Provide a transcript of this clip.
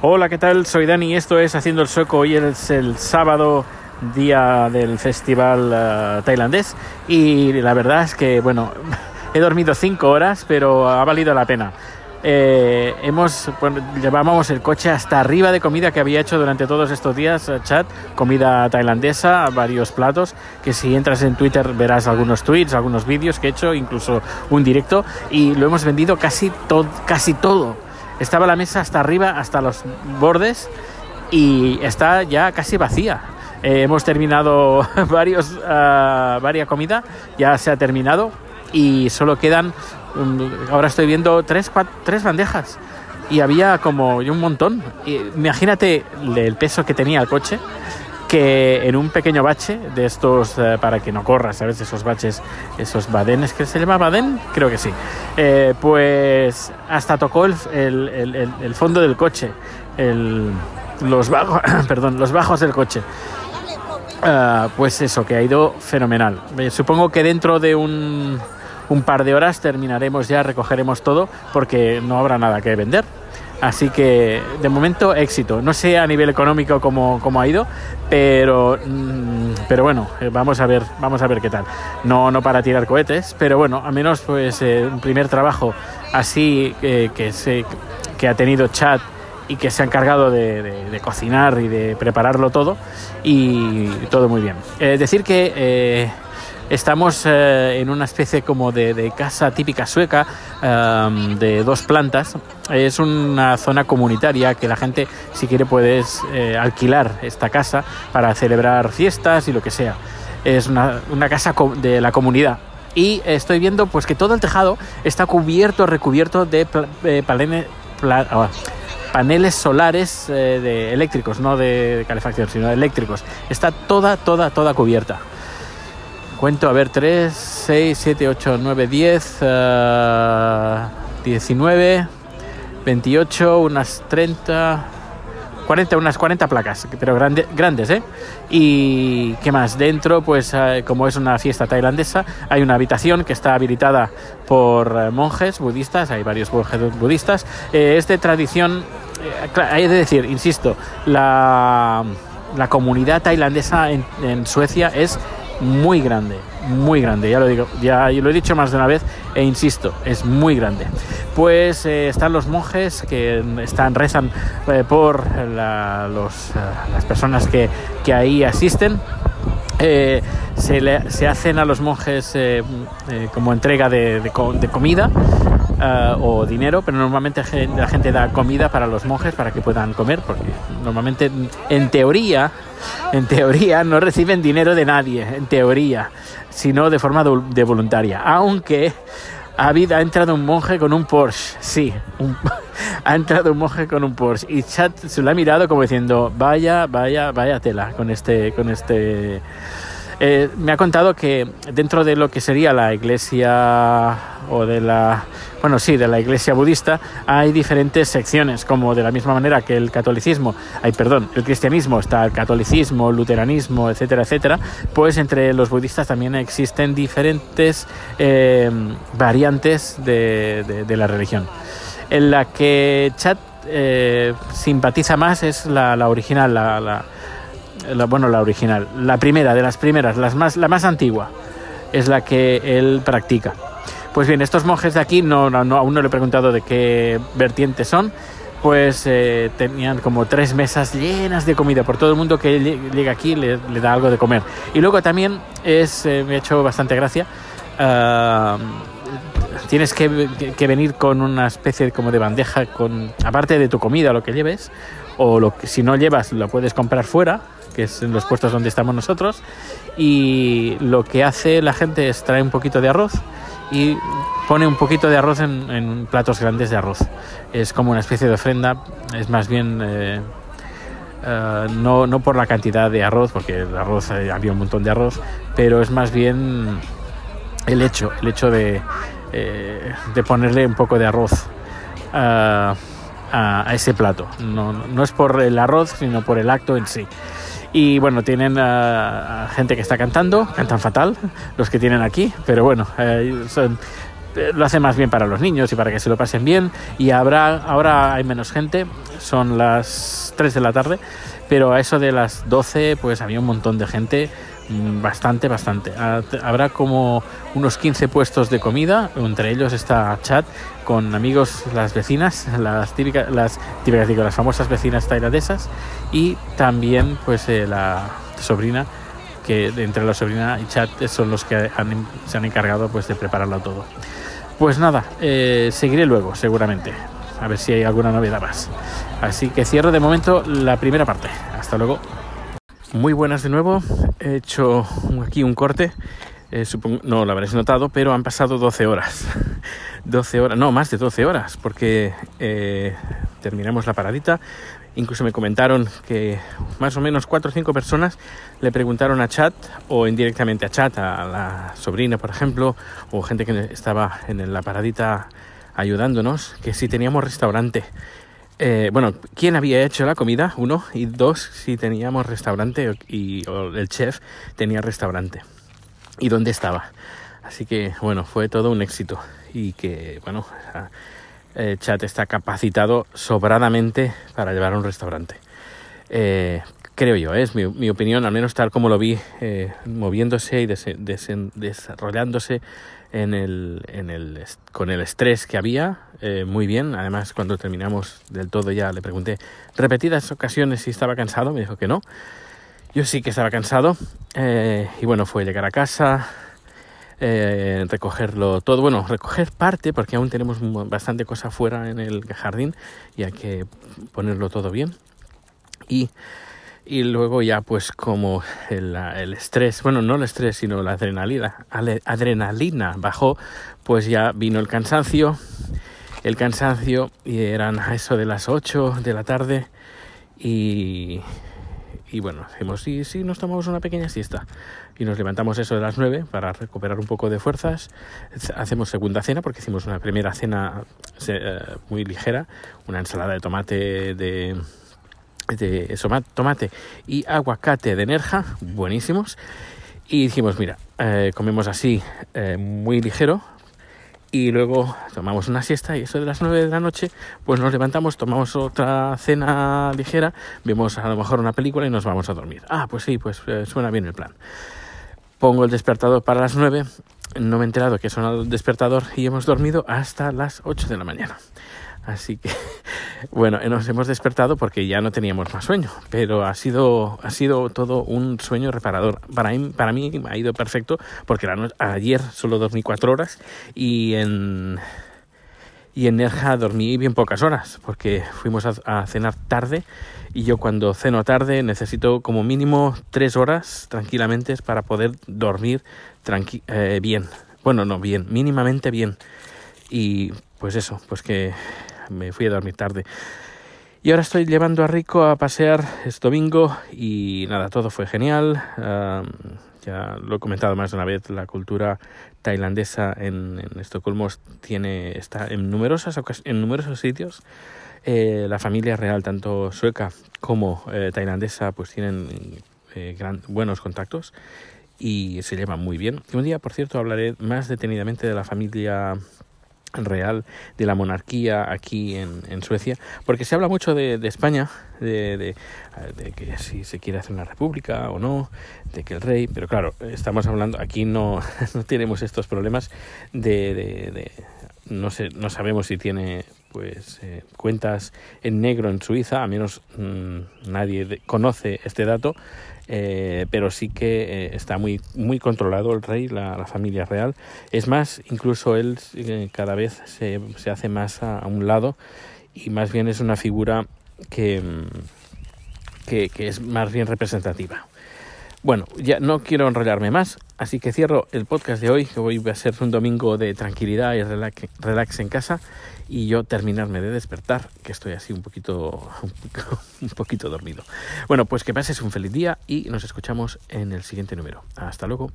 Hola, ¿qué tal? Soy Dani y esto es Haciendo el Sueco. Hoy es el sábado, día del festival uh, tailandés. Y la verdad es que, bueno, he dormido cinco horas, pero ha valido la pena. Eh, hemos bueno, llevábamos el coche hasta arriba de comida que había hecho durante todos estos días chat comida tailandesa varios platos que si entras en Twitter verás algunos tweets algunos vídeos que he hecho incluso un directo y lo hemos vendido casi todo casi todo estaba la mesa hasta arriba hasta los bordes y está ya casi vacía eh, hemos terminado varios uh, varias comida ya se ha terminado y solo quedan ahora estoy viendo tres, tres bandejas y había como un montón. Imagínate el peso que tenía el coche, que en un pequeño bache de estos, eh, para que no corras, ¿sabes? Esos baches, esos badenes, que se llama badén? Creo que sí. Eh, pues hasta tocó el, el, el, fondo del coche, los, bajos, perdón, los bajos del coche. Uh, pues eso, que ha ido fenomenal. Supongo que dentro de un un par de horas terminaremos ya, recogeremos todo porque no habrá nada que vender. Así que de momento éxito. No sé a nivel económico cómo, cómo ha ido, pero, mmm, pero bueno, vamos a ver, vamos a ver qué tal. No, no para tirar cohetes, pero bueno, al menos pues eh, un primer trabajo así eh, que, se, que ha tenido chat y que se ha encargado de, de, cocinar y de prepararlo todo y todo muy bien. Eh, decir que eh, estamos eh, en una especie como de, casa típica sueca um, de dos plantas. Es una zona comunitaria que la gente, si quiere, puedes eh, alquilar esta casa para celebrar fiestas y lo que sea. Es una, casa de la comunidad. Y estoy viendo pues que todo el tejado está cubierto, recubierto de eh, paneles, pla paneles solares eléctricos, no de calefacción, sino de eléctricos. Está toda, toda, toda cubierta cuento, a ver, 3, 6, 7, 8, 9, 10, uh, 19, 28, unas 30, 40, unas 40 placas, pero grande, grandes, ¿eh? Y qué más, dentro, pues uh, como es una fiesta tailandesa, hay una habitación que está habilitada por uh, monjes budistas, hay varios monjes budistas, eh, es de tradición, eh, hay de decir, insisto, la, la comunidad tailandesa en, en Suecia es muy grande, muy grande, ya lo digo, ya lo he dicho más de una vez e insisto, es muy grande. Pues eh, están los monjes que están rezan eh, por eh, las personas que, que ahí asisten. Se, hacen a los monjes como entrega de comida uh, o dinero, pero normalmente la gente da comida para los monjes para que puedan comer, porque normalmente en teoría, en teoría no reciben dinero de nadie, en teoría, sino de forma de, voluntaria, aunque ha, entrado un monje con un Porsche, sí, ha entrado un monje con un Porsche y Chat se lo ha mirado como diciendo, vaya, vaya, vaya tela con este, con este. Eh, me ha contado que dentro de lo que sería la iglesia o de la bueno sí de la iglesia budista hay diferentes secciones como de la misma manera que el catolicismo hay perdón el cristianismo está el catolicismo luteranismo etcétera etcétera pues entre los budistas también existen diferentes eh, variantes de, de, de, la religión. En la que Chat eh, simpatiza más es la, la original la, la la, bueno, la original, la primera, de las primeras, las más, la más antigua, es la que él practica. Pues bien, estos monjes de aquí, no, no, aún no le he preguntado de qué vertientes son, pues eh, tenían como tres mesas llenas de comida. Por todo el mundo que llega aquí le, le da algo de comer. Y luego también es, eh, me ha hecho bastante gracia, uh, tienes que, que, venir con una especie como de bandeja, con aparte de tu comida, lo que lleves, o lo que, si no llevas, lo puedes comprar fuera que es en los puestos donde estamos nosotros, y lo que hace la gente es traer un poquito de arroz y pone un poquito de arroz en, platos grandes de arroz. Es como una especie de ofrenda, es más bien... Eh, Uh, no, no por la cantidad de arroz, porque arroz eh, había un montón de arroz, pero es más bien el hecho, el hecho de, eh, de ponerle un poco de arroz a, a, ese plato. No, no es por el arroz, sino por el acto en sí. Y bueno, tienen gente que está cantando, cantan fatal los que tienen aquí, pero bueno, uh, son, lo hace más bien para los niños y para que se lo pasen bien. Y habrá, ahora hay menos gente, son las 3 de la tarde, pero a eso de las 12 pues había un montón de gente, bastante, bastante. Habrá como unos 15 puestos de comida, entre ellos está chat con amigos, las vecinas, las típicas, las típicas, digo, las famosas vecinas tailandesas y también pues eh, la sobrina que entre la sobrina y chat son los que se han encargado pues de prepararlo todo. Pues nada, eh, seguiré luego seguramente, a ver si hay alguna novedad más. Así que cierro de momento la primera parte. Hasta luego. Muy buenas de nuevo. He hecho aquí un corte. Eh, no lo habréis notado, pero han pasado 12 horas. 12 horas, no, más de 12 horas, porque eh, terminamos la paradita. Incluso me comentaron que más o menos 4 o 5 personas le preguntaron a Chat o indirectamente a Chat, a la sobrina, por ejemplo, o gente que estaba en la paradita ayudándonos, que si teníamos restaurante. Eh, bueno, ¿quién había hecho la comida? Uno. Y dos, si teníamos restaurante y el chef tenía restaurante. ¿Y dónde estaba? Así que, bueno, fue todo un éxito. Y que, bueno, eh, Chat está capacitado sobradamente para llevar un restaurante. Eh, creo yo, es mi, opinión, al menos tal como lo vi moviéndose y desarrollándose en el, en el, con el estrés que había, eh, muy bien. Además, cuando terminamos del todo ya le pregunté repetidas ocasiones si estaba cansado, me dijo que no. Yo sí que estaba cansado eh, y bueno, fue llegar a casa, eh, recogerlo todo, bueno, recoger parte porque aún tenemos bastante cosa fuera en el jardín y hay que ponerlo todo bien. Y y luego ya pues como el, estrés, bueno, no el estrés, sino la adrenalina, adrenalina bajó, pues ya vino el cansancio, el cansancio y eran a eso de las 8 de la tarde y, y bueno, hacemos y sí, nos tomamos una pequeña siesta y nos levantamos eso de las 9 para recuperar un poco de fuerzas, hacemos segunda cena porque hicimos una primera cena eh, muy ligera, una ensalada de tomate de de tomate y aguacate de Nerja, buenísimos. Y dijimos, mira, eh, comemos así eh, muy ligero y luego tomamos una siesta y eso de las 9 de la noche, pues nos levantamos, tomamos otra cena ligera, vemos a lo mejor una película y nos vamos a dormir. Ah, pues sí, pues eh, suena bien el plan. Pongo el despertador para las 9, no me he enterado que suena el despertador y hemos dormido hasta las 8 de la mañana. Así que, bueno, nos hemos despertado porque ya no teníamos más sueño, pero ha sido, ha sido todo un sueño reparador. Para para mí ha ido perfecto porque ayer solo dormí cuatro horas y en, y en Nerja dormí bien pocas horas porque fuimos a, cenar tarde y yo cuando ceno tarde necesito como mínimo tres horas tranquilamente para poder dormir eh, bien. Bueno, no bien, mínimamente bien. Y pues eso, pues que me fui a dormir tarde. Y ahora estoy llevando a Rico a pasear, es domingo y nada, todo fue genial. ya lo he comentado más de una vez, la cultura tailandesa en, Estocolmo tiene, está en, numerosas, en numerosos sitios. Eh, la familia real, tanto sueca como eh, tailandesa, pues tienen eh, buenos contactos y se llevan muy bien. un día, por cierto, hablaré más detenidamente de la familia real de la monarquía aquí en, en Suecia, porque se habla mucho de, de España, de, de, que si se quiere hacer una república o no, de que el rey, pero claro, estamos hablando, aquí no, no tenemos estos problemas de, no sé, no sabemos si tiene pues eh, cuentas en negro en Suiza, a menos mm, nadie conoce este dato, eh, pero sí que eh, está muy, muy controlado el rey, la, familia real. Es más, incluso él cada vez se, se hace más a, un lado y más bien es una figura que, que, que es más bien representativa. Bueno, ya no quiero enrollarme más, así que cierro el podcast de hoy, que hoy va a ser un domingo de tranquilidad y relax, en casa, y yo terminarme de despertar, que estoy así un poquito, un poquito dormido. Bueno, pues que pases un feliz día y nos escuchamos en el siguiente número. Hasta luego.